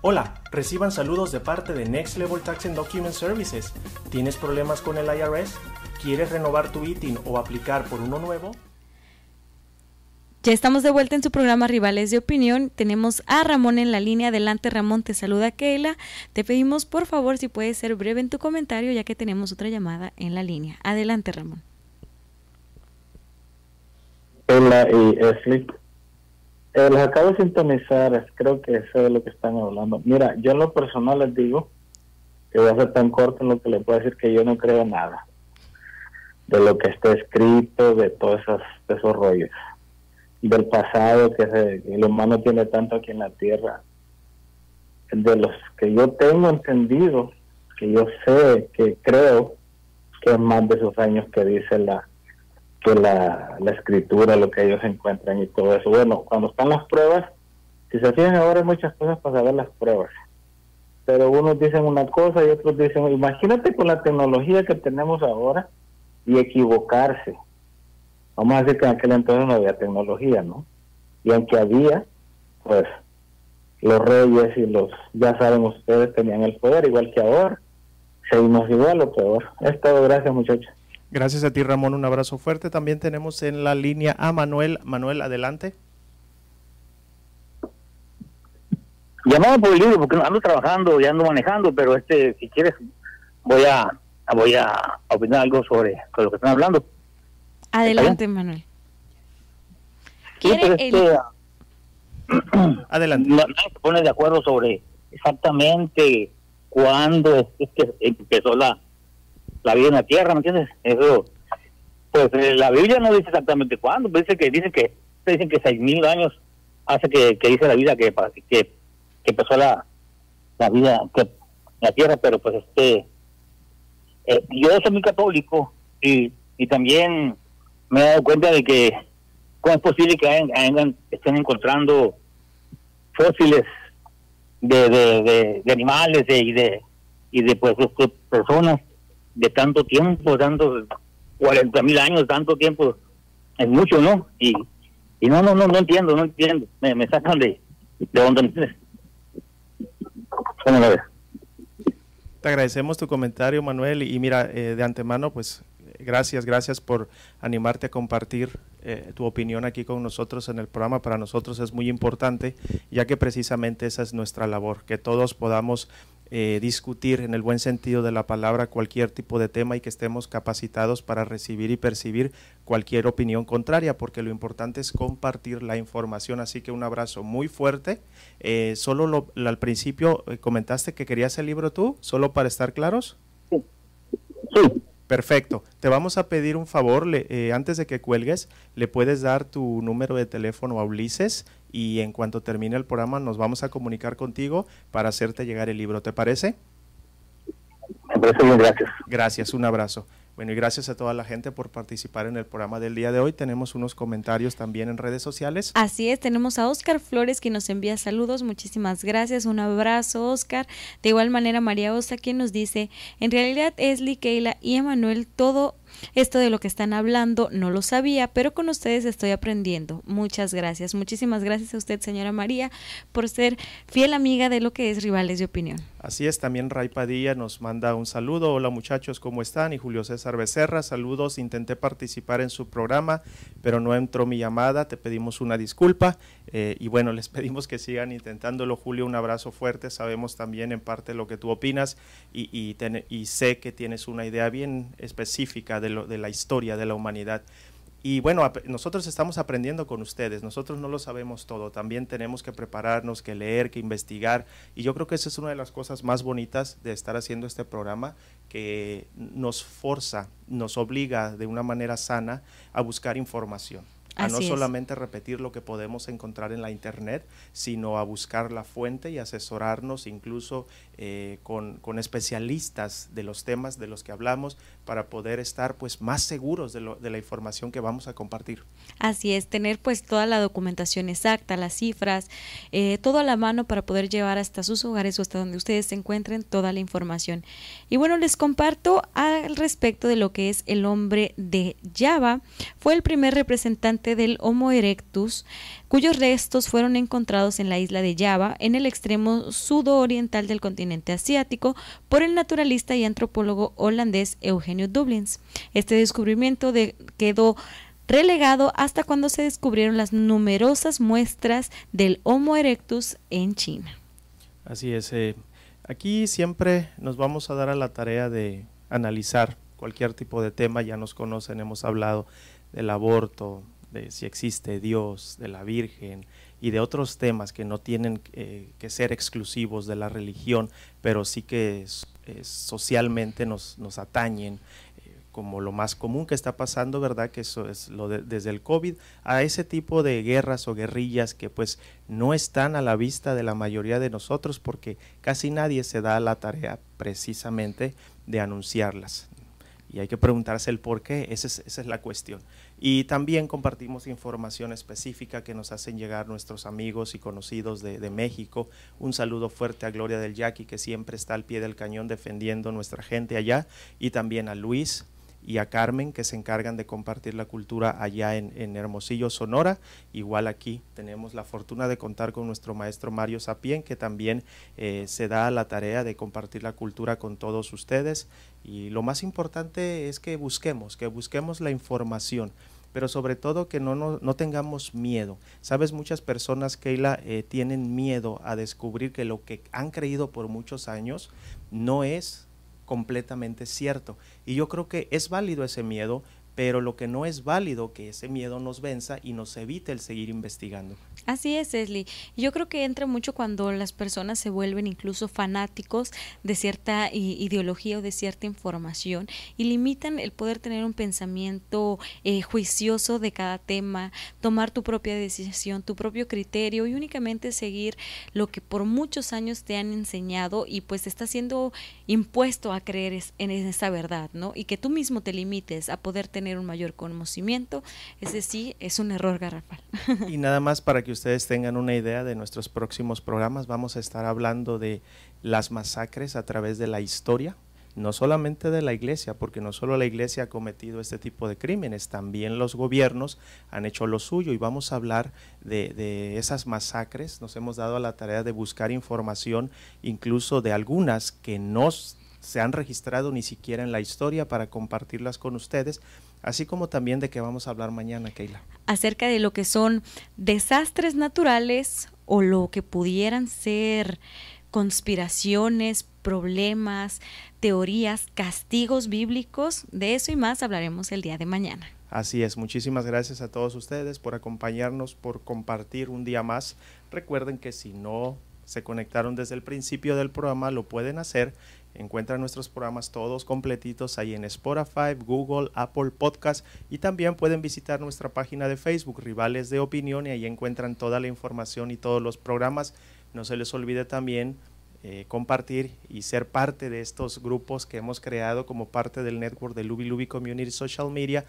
C: Hola, reciban saludos de parte de Next Level Tax and Document Services. ¿Tienes problemas con el IRS? ¿Quieres renovar tu ITIN o aplicar por uno nuevo?
J: Ya estamos de vuelta en su programa Rivales de Opinión. Tenemos a Ramón en la línea. Adelante, Ramón. Te saluda Keila. Te pedimos, por favor, si puedes ser breve en tu comentario, ya que tenemos otra llamada en la línea. Adelante, Ramón.
K: Hola, y Ashley. Eh, les acabo de sintonizar, creo que eso es lo que están hablando. Mira, yo en lo personal les digo que voy a ser tan corto en lo que les puedo decir que yo no creo nada de lo que está escrito, de todos esos, de rollos, del pasado que se- el humano tiene tanto aquí en la tierra. De los que yo tengo entendido, que yo sé, que creo que es más de esos años que dice la que la, la escritura, lo que ellos encuentran y todo eso. Bueno, cuando están las pruebas, si se fijan ahora hay muchas cosas para saber las pruebas. Pero unos dicen una cosa y otros dicen, imagínate con la tecnología que tenemos ahora y equivocarse. Vamos a decir que en aquel entonces no había tecnología, ¿no? Y aunque había, pues los reyes y los, ya saben ustedes, tenían el poder igual que ahora. Seguimos igual o peor. Es todo, gracias muchachos.
C: Gracias a ti, Ramón. Un abrazo fuerte. También tenemos en la línea a Manuel. Manuel, adelante.
L: Llamaba por el libro porque ando trabajando y ando manejando, pero este, si quieres, voy a voy a opinar algo sobre, sobre lo que están hablando.
J: Adelante, Manuel.
B: ¿Quiere
L: pues,
B: el-
L: este,
C: Adelante.
L: no- se pone de acuerdo sobre exactamente cuándo es que empezó la, la vida en la tierra, ¿me entiendes? Eso, pues eh, la Biblia no dice exactamente cuándo, pero dice que dice que dicen que seis mil años hace que, que dice la vida que, que, que empezó la, la vida que la tierra, pero pues este eh, yo soy muy católico y, y también me he dado cuenta de que cómo es posible que hayan- estén encontrando fósiles de, de, de, de animales y de y de pues este, personas de tanto tiempo, tantos 40 mil años, tanto tiempo, es mucho, ¿no? Y, y no, no, no, no entiendo, no entiendo, me, me sacan de, de onda, ¿me entiendes? ¿Cómo lo ves?
C: Te agradecemos tu comentario, Manuel. Y mira, eh, de antemano, pues gracias, gracias por animarte a compartir eh, tu opinión aquí con nosotros en el programa. Para nosotros es muy importante, ya que precisamente esa es nuestra labor, que todos podamos eh, discutir en el buen sentido de la palabra cualquier tipo de tema y que estemos capacitados para recibir y percibir cualquier opinión contraria, porque lo importante es compartir la información. Así que un abrazo muy fuerte. Eh, solo lo- lo- al principio eh, comentaste que querías el libro tú, solo para estar claros.
L: Sí.
C: Perfecto. Te vamos a pedir un favor, le- antes de que cuelgues, le puedes dar tu número de teléfono a Ulises y en cuanto termine el programa nos vamos a comunicar contigo para hacerte llegar el libro. ¿Te parece?
L: Me parece bien, gracias.
C: Gracias, un abrazo. Bueno, y gracias a toda la gente por participar en el programa del día de hoy. Tenemos unos comentarios también en redes sociales.
B: Así es, tenemos a Oscar Flores que nos envía saludos, muchísimas gracias, un abrazo Oscar. De igual manera María Osa quien nos dice, en realidad Esli, Keila y Emanuel, todo esto de lo que están hablando no lo sabía, pero con ustedes estoy aprendiendo. Muchas gracias, muchísimas gracias a usted señora María por ser fiel amiga de lo que es Rivales de Opinión.
C: Así es, también Ray Padilla nos manda un saludo. Hola muchachos, ¿cómo están? Y Julio César Becerra, saludos. Intenté participar en su programa, pero no entró mi llamada. Te pedimos una disculpa. eh, y bueno, les pedimos que sigan intentándolo. Julio, un abrazo fuerte. Sabemos también en parte lo que tú opinas y, y, sé que tienes una idea bien específica de, lo, de la historia de la humanidad. Y bueno, nosotros estamos aprendiendo con ustedes, nosotros no lo sabemos todo, también tenemos que prepararnos, que leer, que investigar, y yo creo que esa es una de las cosas más bonitas de estar haciendo este programa, que nos forza, nos obliga de una manera sana a buscar información. A no
B: es.
C: solamente repetir lo que podemos encontrar en la internet, sino a buscar la fuente y asesorarnos incluso eh, con, con especialistas de los temas de los que hablamos para poder estar pues más seguros de, lo- de la información que vamos a compartir.
B: Así es, tener pues toda la documentación exacta, las cifras, eh, todo a la mano para poder llevar hasta sus hogares o hasta donde ustedes se encuentren toda la información. Y bueno, les comparto al respecto de lo que es el hombre de Java. Fue el primer representante del Homo erectus, cuyos restos fueron encontrados en la isla de Java, en el extremo sudoriental del continente asiático, por el naturalista y antropólogo holandés Eugenio Dublins. Este descubrimiento de- quedó relegado hasta cuando se descubrieron las numerosas muestras del Homo erectus en China.
C: Así es. eh, aquí siempre nos vamos a dar a la tarea de analizar cualquier tipo de tema. Ya nos conocen, hemos hablado del aborto, de si existe Dios, de la Virgen y de otros temas que no tienen eh, que ser exclusivos de la religión, pero sí que socialmente nos, nos atañen eh, como lo más común que está pasando, ¿verdad? Que eso es lo de- desde el COVID a ese tipo de guerras o guerrillas que pues no están a la vista de la mayoría de nosotros porque casi nadie se da la tarea precisamente de anunciarlas. Y hay que preguntarse el por qué, esa es, esa es la cuestión. Y también compartimos información específica que nos hacen llegar nuestros amigos y conocidos de, de México. Un saludo fuerte a Gloria del Yaqui, que siempre está al pie del cañón defendiendo nuestra gente allá. Y también a Luis y a Carmen, que se encargan de compartir la cultura allá en, en Hermosillo, Sonora. Igual aquí tenemos la fortuna de contar con nuestro maestro Mario Sapien, que también eh, se da la tarea de compartir la cultura con todos ustedes. Y lo más importante es que busquemos, que busquemos la información pero sobre todo que no, no, no tengamos miedo. Sabes, muchas personas, Keila, eh, tienen miedo a descubrir que lo que han creído por muchos años no es completamente cierto. Y yo creo que es válido ese miedo, pero lo que no es válido que ese miedo nos venza y nos evite el seguir investigando.
B: Así es, Leslie. Yo creo que entra mucho cuando las personas se vuelven incluso fanáticos de cierta ideología o de cierta información y limitan el poder tener un pensamiento eh, juicioso de cada tema, tomar tu propia decisión, tu propio criterio y únicamente seguir lo que por muchos años te han enseñado y pues está siendo impuesto a creer en esa verdad, ¿no? Y que tú mismo te limites a poder tener un mayor conocimiento, ese sí es un error garrafal.
C: Y nada más para que ustedes tengan una idea de nuestros próximos programas, vamos a estar hablando de las masacres a través de la historia, no solamente de la iglesia, porque no solo la iglesia ha cometido este tipo de crímenes, también los gobiernos han hecho lo suyo y vamos a hablar de, de, esas masacres. Nos hemos dado a la tarea de buscar información incluso de algunas que no se han registrado ni siquiera en la historia para compartirlas con ustedes así como también de qué vamos a hablar mañana, Keila.
B: Acerca de lo que son desastres naturales o lo que pudieran ser conspiraciones, problemas, teorías, castigos bíblicos, de eso y más hablaremos el día de mañana.
C: Así es, muchísimas gracias a todos ustedes por acompañarnos, por compartir un día más. Recuerden que si no se conectaron desde el principio del programa, lo pueden hacer Encuentran nuestros programas todos completitos ahí en Spotify, Google, Apple Podcast y también pueden visitar nuestra página de Facebook, Rivales de Opinión, y ahí encuentran toda la información y todos los programas. No se les olvide también eh, compartir y ser parte de estos grupos que hemos creado como parte del network de Lubi Lubi Community Social Media.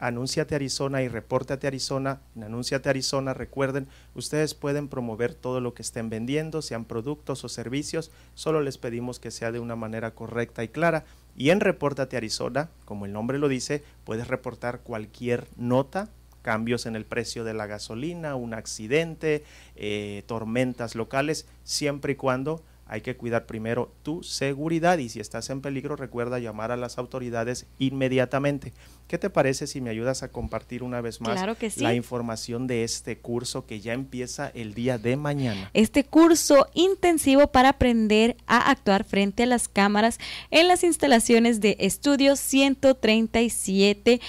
C: Anúnciate Arizona y Repórtate Arizona. En Anúnciate Arizona, recuerden, ustedes pueden promover todo lo que estén vendiendo, sean productos o servicios. Solo les pedimos que sea de una manera correcta y clara. Y en Repórtate Arizona, como el nombre lo dice, puedes reportar cualquier nota cambios en el precio de la gasolina, un accidente, eh, tormentas locales, siempre y cuando hay que cuidar primero tu seguridad y si estás en peligro recuerda llamar a las autoridades inmediatamente. ¿Qué te parece si me ayudas a compartir una vez más la información de este curso que ya empieza el día de mañana?
B: Este curso intensivo para aprender a actuar frente a las cámaras en las instalaciones de Estudio 137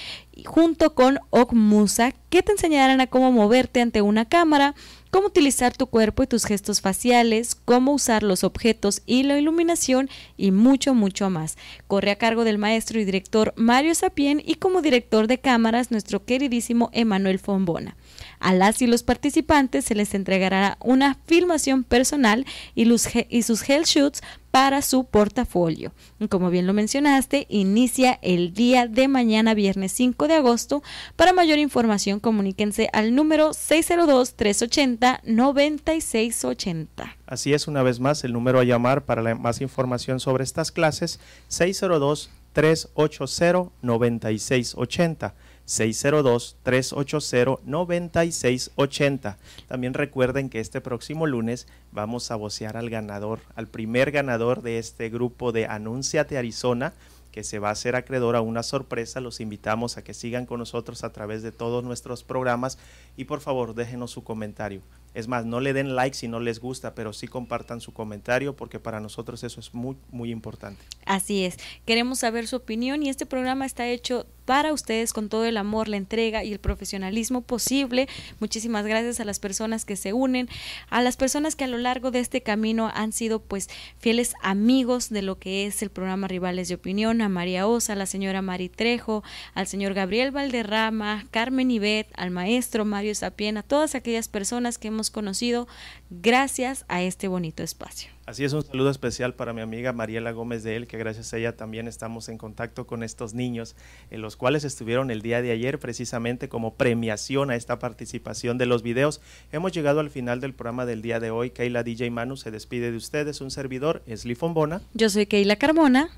B: junto con OCMUSA que te enseñarán a cómo moverte ante una cámara, cómo utilizar tu cuerpo y tus gestos faciales, cómo usar los objetos y la iluminación y mucho, mucho más. Corre a cargo del maestro y director Mario Sapien y como director de cámaras nuestro queridísimo Emanuel Fombona. A las y los participantes se les entregará una filmación personal y, y sus health shoots para su portafolio. Como bien lo mencionaste, inicia el día de mañana, viernes 5 de agosto. Para mayor información, comuníquense al número 602-380-9680.
C: Así es, una vez más, el número a llamar para más información sobre estas clases, 602-380-9680. 602-380-9680. También recuerden que este próximo lunes vamos a vocear al ganador, al primer ganador de este grupo de Anúnciate Arizona que se va a hacer acreedor a una sorpresa. Los invitamos a que sigan con nosotros a través de todos nuestros programas y por favor déjenos su comentario. Es más, no le den like si no les gusta, pero sí compartan su comentario porque para nosotros eso es muy, muy importante.
B: Así es, queremos saber su opinión y este programa está hecho para ustedes con todo el amor, la entrega y el profesionalismo posible. Muchísimas gracias a las personas que se unen, a las personas que a lo largo de este camino han sido pues fieles amigos de lo que es el programa Rivales de Opinión, a María Osa, a la señora Mari Trejo, al señor Gabriel Valderrama, Carmen Ibet, al maestro Mario Sapien, a todas aquellas personas que hemos conocido gracias a este bonito espacio.
C: Así es, un saludo especial para mi amiga Mariela Gómez de él, que gracias a ella también estamos en contacto con estos niños, en los cuales estuvieron el día de ayer precisamente como premiación a esta participación de los videos. Hemos llegado al final del programa del día de hoy. Keila DJ Manu se despide de ustedes, un servidor, es Fombona.
B: Yo soy Keila Carmona.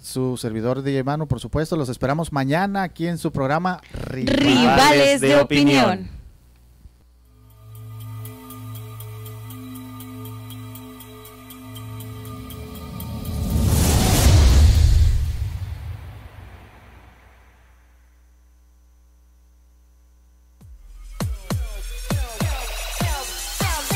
F: Su servidor DJ Manu, por supuesto. Los esperamos mañana aquí en su programa
B: Rivales, de, opinión.